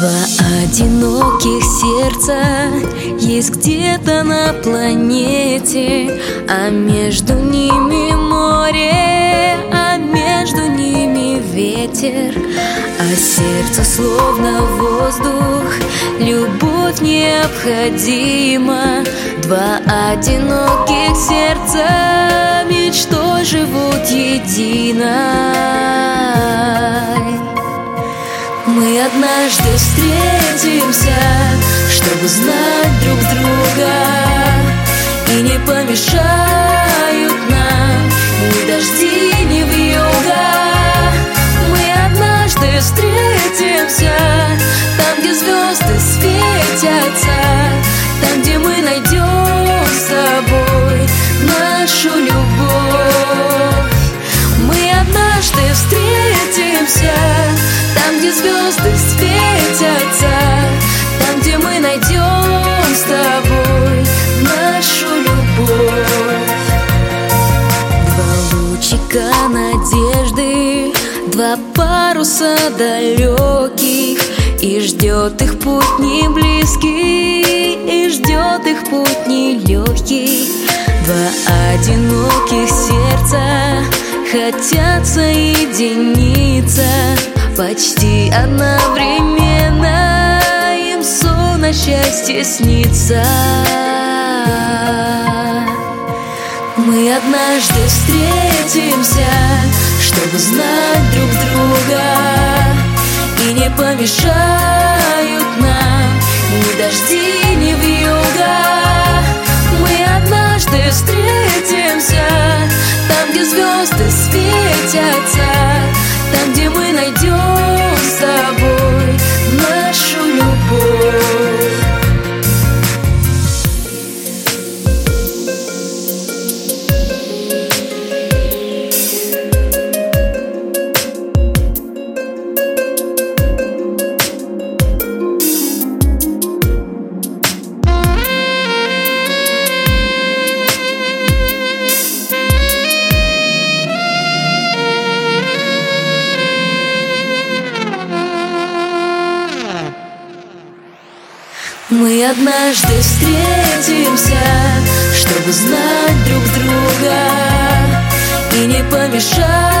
Два одиноких сердца есть где-то на планете, а между ними море, а между ними ветер, а сердце словно воздух, любовь необходима. Два одиноких сердца мечтой живут едино. Мы однажды встретимся, чтобы знать друг друга. И не помешают нам ни дожди, ни вьюга. Мы однажды встретимся, там, где звезды светятся Там, где мы найдем где звезды светятся Там, где мы найдем с тобой нашу любовь. Два лучика надежды Два паруса далеких И ждет их путь не близкий И ждет их путь не легкий Два одиноких сердца Хотят соединиться Почти одновременно им сон о счастье снится. Мы однажды встретимся, чтобы знать друг друга И не помешают нам ни дожди, ни вьюга Мы однажды встретимся, там, где звезды светятся Мы однажды встретимся, чтобы знать друг друга И не помешают